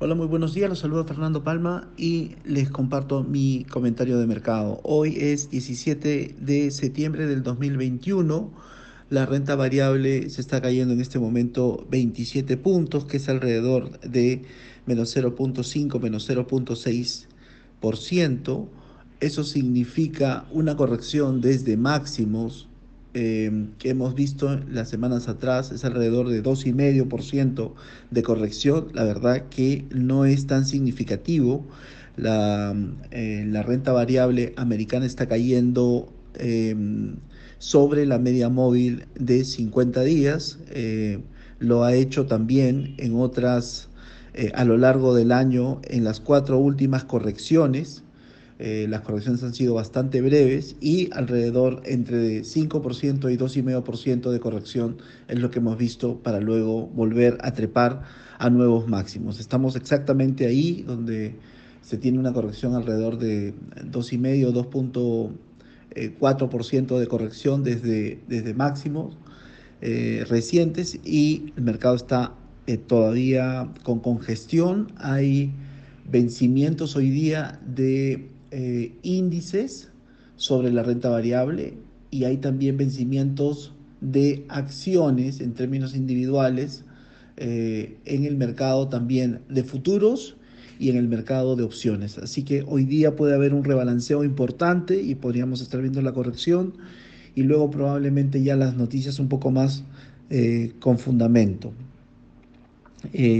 Hola, muy buenos días. Los saludo Fernando Palma y les comparto mi comentario de mercado. Hoy es 17 de septiembre del 2021. La renta variable se está cayendo en este momento 27 puntos, que es alrededor de menos 0.5, menos 0.6%. Eso significa una corrección desde máximos eh, que hemos visto las semanas atrás es alrededor de 2,5% de corrección. La verdad que no es tan significativo. La, eh, la renta variable americana está cayendo em, sobre la media móvil de 50 días. Eh, lo ha hecho también en otras, a lo largo del año, en las cuatro últimas correcciones. Eh, las correcciones han sido bastante breves y alrededor entre 5% y 2,5% de corrección es lo que hemos visto para luego volver a trepar a nuevos máximos. Estamos exactamente ahí donde se tiene una corrección alrededor de 2,5, 2.4% de corrección desde, desde máximos eh, recientes y el mercado está eh, todavía con congestión. Hay vencimientos hoy día de eh, índices sobre la renta variable y hay también vencimientos de acciones en términos individuales eh, en el mercado también de futuros y en el mercado de opciones. Así que hoy día puede haber un rebalanceo importante y podríamos estar viendo la corrección y luego probablemente ya las noticias un poco más eh, con fundamento.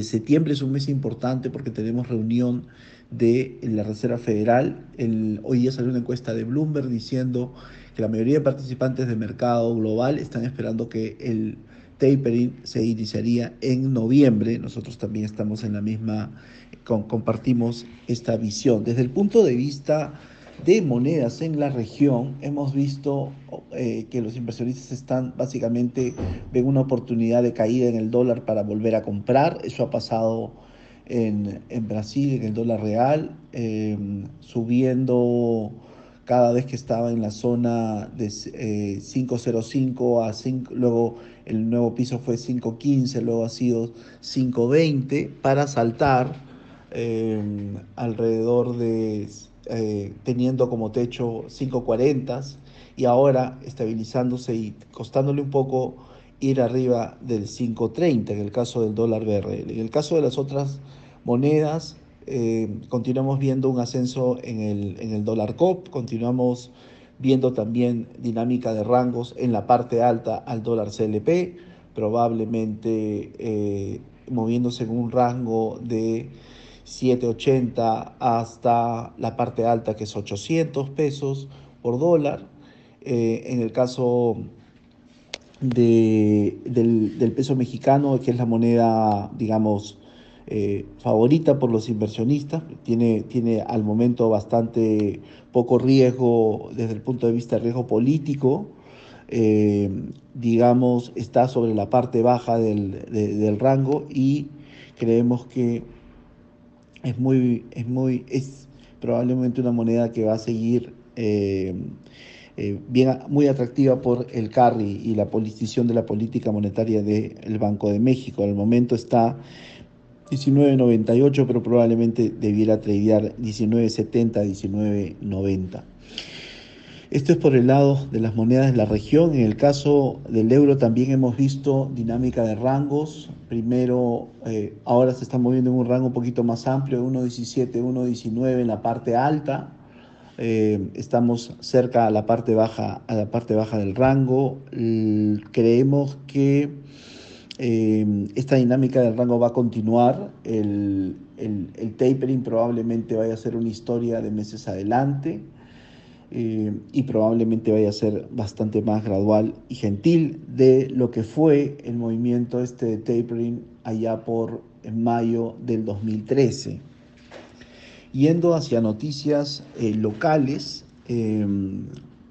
septiembre es un mes importante porque tenemos reunión de la Reserva Federal. El, hoy día salió una encuesta de Bloomberg diciendo que la mayoría de participantes del mercado global están esperando que el tapering se iniciaría en noviembre. Nosotros también estamos en la misma, compartimos esta visión. Desde el punto de vista de monedas en la región, hemos visto eh, que los inversionistas están básicamente, ven una oportunidad de caída en el dólar para volver a comprar. Eso ha pasado en, Brasil, en el dólar real, em, subiendo cada vez que estaba en la zona de 5.05 eh, a 5, luego el nuevo piso fue 5.15, luego ha sido 5.20 para saltar em, alrededor de, eh, teniendo como techo 5.40 y ahora estabilizándose y costándole un poco ir arriba del 5.30 en el caso del dólar BRL. En el caso de las otras monedas, eh, continuamos viendo un ascenso en el, en el dólar COP, continuamos viendo también dinámica de rangos en la parte alta al dólar CLP, probablemente eh, moviéndose en un rango de 780 hasta la parte alta que es 800 pesos por dólar. Eh, en el caso de, del, peso mexicano, que es la moneda, digamos, eh, favorita por los inversionistas, tiene, tiene al momento bastante poco riesgo desde el punto de vista de riesgo político, eh, digamos, está sobre la parte baja del, del, rango y creemos que es muy, es muy, es probablemente una moneda que va a seguir eh, eh, muy atractiva por el carry y la politización de la política monetaria del Banco de México. Al momento está 19.98, pero probablemente debiera tradear 19.70, 19.90. Esto es por el lado de las monedas de la región. En el caso del euro también hemos visto dinámica de rangos. Primero, eh, ahora se está moviendo en un rango un poquito más amplio, 1.17, 1.19 en la parte alta eh, estamos cerca a la parte baja, a la parte baja del rango. creemos que eh, esta dinámica del rango va a continuar. El, tapering probablemente vaya a ser una historia de meses adelante. Eh, y probablemente vaya a ser bastante más gradual y gentil de lo que fue el movimiento este de tapering allá por mayo del 2013. Yendo hacia noticias eh, locales, em,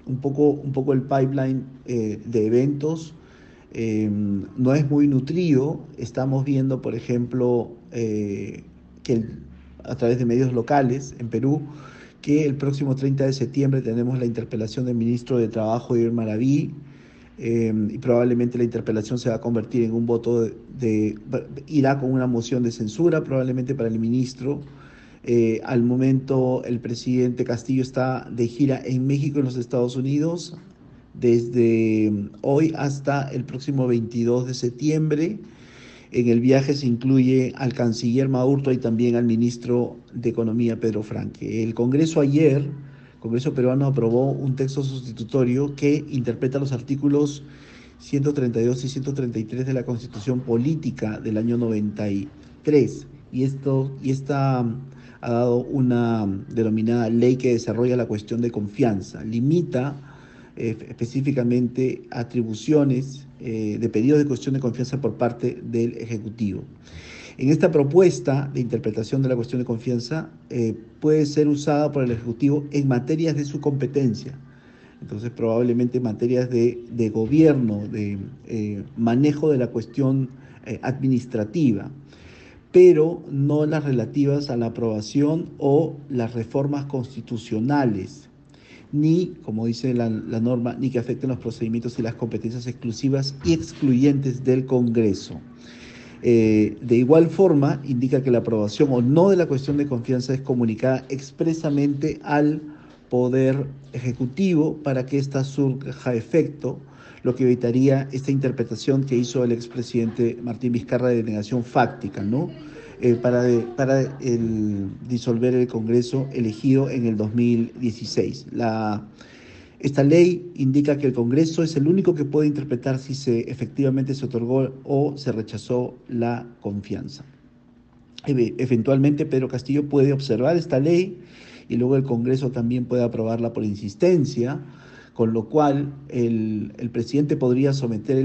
un, poco, un poco el pipeline eh, de eventos em, no es muy nutrido. Estamos viendo, por ejemplo, eh, que a través de medios locales en Perú, que el próximo 30 de septiembre tenemos la interpelación del ministro de Trabajo, Irma Maraví, Em, y probablemente la interpelación se va a convertir en un voto de, irá con una moción de censura probablemente para el ministro. Eh, al momento el presidente Castillo está de gira en México y en los Estados Unidos desde em, hoy hasta el próximo 22 de septiembre. En el viaje se incluye al canciller Maurto y también al ministro de Economía Pedro Franque. El Congreso ayer Congreso peruano aprobó un texto sustitutorio que interpreta los artículos 132 y 133 de la Constitución Política del año 93. Y, esto, y esta ha dado una denominada ley que desarrolla la cuestión de confianza. Limita eh, específicamente atribuciones eh, de pedidos de cuestión de confianza por parte del Ejecutivo. En esta propuesta de interpretación de la cuestión de confianza eh, puede ser usada por el Ejecutivo en materias de su competencia. Entonces, probablemente en materias de, gobierno, de manejo de la cuestión administrativa, pero no las relativas a la aprobación o las reformas constitucionales, ni, como dice la, norma, ni que afecten los procedimientos y las competencias exclusivas y excluyentes del Congreso. Eh, de igual forma, indica que la aprobación o no de la cuestión de confianza es comunicada expresamente al Poder Ejecutivo para que ésta surja efecto, lo que evitaría esta interpretación que hizo el expresidente Martín Vizcarra de denegación fáctica, ¿no? Eh, para, para disolver el Congreso elegido en el 2016. La esta ley indica que el Congreso es el único que puede interpretar si se efectivamente se otorgó o se rechazó la confianza. Eventualmente Pedro Castillo puede observar esta ley y luego el Congreso también puede aprobarla por insistencia, con lo cual el, presidente podría someter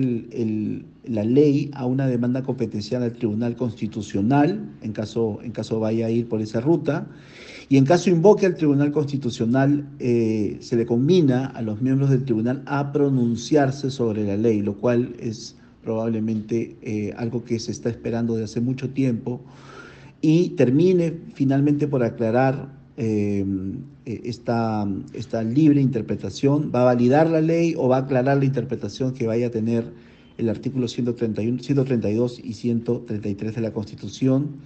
la ley a una demanda competencial al Tribunal Constitucional, en caso, en caso vaya a ir por esa ruta, y en caso invoque al Tribunal Constitucional, eh, se le combina a los miembros del tribunal a pronunciarse sobre la ley, lo cual es probablemente eh, algo que se está esperando de hace mucho tiempo, y termine finalmente por aclarar eh, esta, esta libre interpretación, va a validar la ley o va a aclarar la interpretación que vaya a tener el artículo 131, 132 y 133 de la Constitución.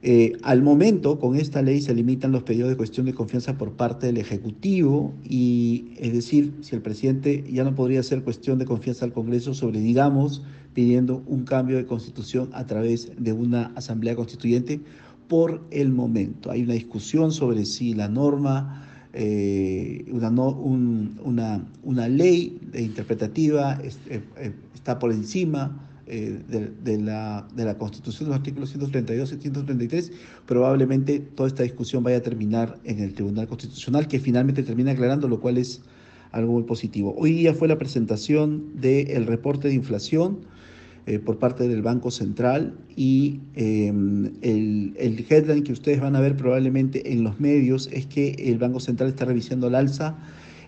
Eh, al momento, con esta ley se limitan los pedidos de cuestión de confianza por parte del Ejecutivo y, es decir, si el presidente ya no podría hacer cuestión de confianza al Congreso sobre, digamos, pidiendo un cambio de constitución a través de una asamblea constituyente por el momento. Hay una discusión sobre si la norma, eh, una, una, una, ley interpretativa eh, está por encima eh, de, la, de la Constitución, los artículos 132 y 133, probablemente toda esta discusión vaya a terminar en el Tribunal Constitucional, que finalmente termina aclarando, lo cual es algo muy positivo. Hoy día fue la presentación del reporte de inflación eh, por parte del Banco Central y em, el, el headline que ustedes van a ver probablemente en los medios es que el Banco Central está revisando al alza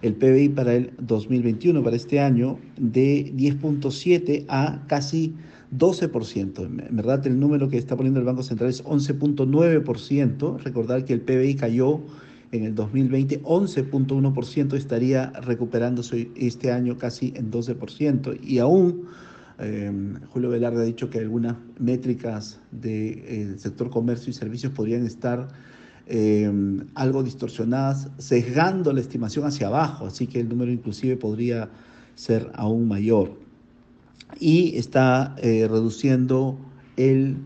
el PBI para el 2021, para este año, de 10.7 a casi 12%. En verdad, el número que está poniendo el Banco Central es 11.9%. Recordar que el PBI cayó en el 2020 11.1%, estaría recuperándose este año casi en 12%. Y aún eh, Julio Velarde ha dicho que algunas métricas del eh, sector comercio y servicios podrían estar Em, algo distorsionadas, sesgando la estimación hacia abajo, así que el número inclusive podría ser aún mayor. Y está eh, reduciendo el,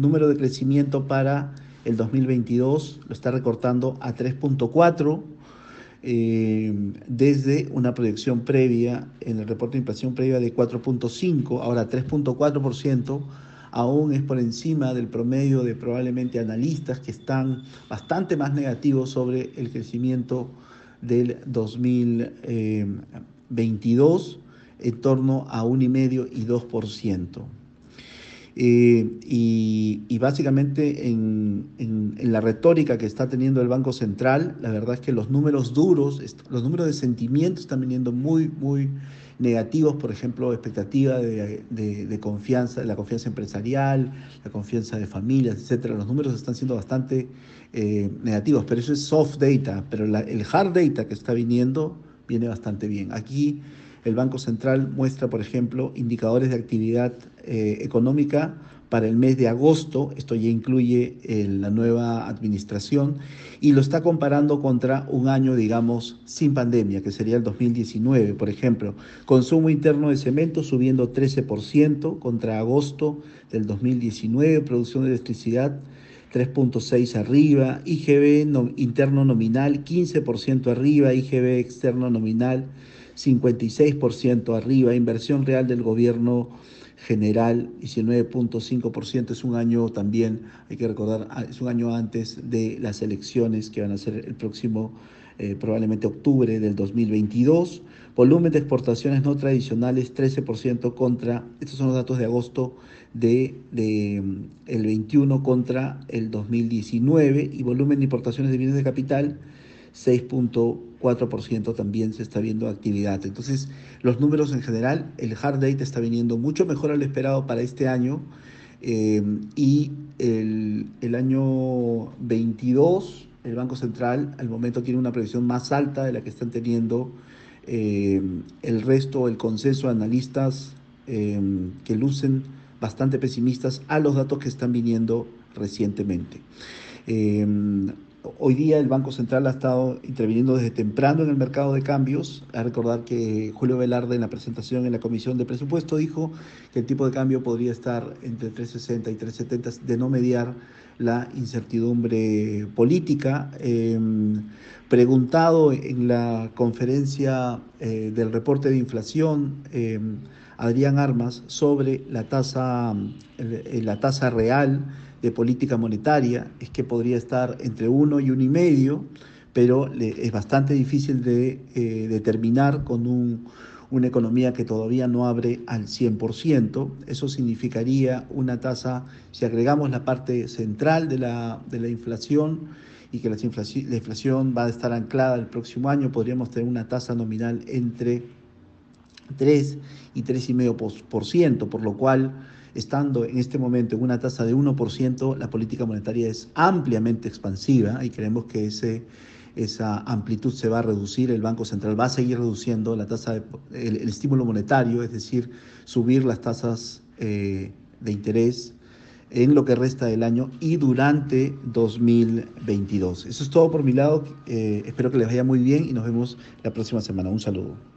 número de crecimiento para el 2022, lo está recortando a 3.4 em, desde una proyección previa en el reporte de inflación previa de 4.5, ahora 3.4% aún es por encima del promedio de probablemente analistas que están bastante más negativos sobre el crecimiento del 2022 en torno a 1,5 y 2%. Eh, y, y, básicamente en, en, la retórica que está teniendo el Banco Central, la verdad es que los números duros, los números de sentimiento están viniendo muy, muy negativos, por ejemplo, expectativa de, de, confianza, la confianza empresarial, la confianza de familias, etcétera. Los números están siendo bastante eh, negativos, pero eso es soft data, pero el hard data que está viniendo viene bastante bien. Aquí el Banco Central muestra, por ejemplo, indicadores de actividad eh, económica para el mes de agosto, esto ya incluye eh, la nueva administración, y lo está comparando contra un año, digamos, sin pandemia, que sería el 2019, por ejemplo. Consumo interno de cemento subiendo 13% contra agosto del 2019, producción de electricidad 3.6 arriba, IGB interno nominal 15% arriba, IGB externo nominal 56% arriba, inversión real del gobierno general 19.5%, es un año también, hay que recordar, es un año antes de las elecciones que van a ser el próximo, eh, probablemente octubre del 2022. Volumen de exportaciones no tradicionales 13% contra, estos son los datos de agosto de, de, el 21 contra el 2019 y volumen de importaciones de bienes de capital 6.4% también se está viendo actividad. Entonces, los números en general, el hard date está viniendo mucho mejor al esperado para este año eh, y el, el, año 22, el Banco Central al momento tiene una previsión más alta de la que están teniendo eh, el resto, el consenso de analistas eh, que lucen bastante pesimistas a los datos que están viniendo recientemente. Hoy día el Banco Central ha estado interviniendo desde temprano en el mercado de cambios. A recordar que Julio Velarde en la presentación en la Comisión de Presupuesto dijo que el tipo de cambio podría estar entre 360 y 370 de no mediar la incertidumbre política. Em, preguntado en la conferencia eh, del reporte de inflación, em, Adrián Armas sobre la tasa, la tasa real de política monetaria es que podría estar entre uno y uno y medio, pero es bastante difícil de eh, determinar con un, una economía que todavía no abre al 100%. Eso significaría una tasa, si agregamos la parte central de la, de la inflación y que la inflación, la inflación va a estar anclada el próximo año, podríamos tener una tasa nominal entre 3 y 3,5%, por lo cual estando en este momento en una tasa de 1%, la política monetaria es ampliamente expansiva y creemos que ese, esa amplitud se va a reducir. El Banco Central va a seguir reduciendo la tasa de, el, estímulo monetario, es decir, subir las tasas eh, de interés en lo que resta del año y durante 2022. Eso es todo por mi lado. Eh, espero que les vaya muy bien y nos vemos la próxima semana. Un saludo.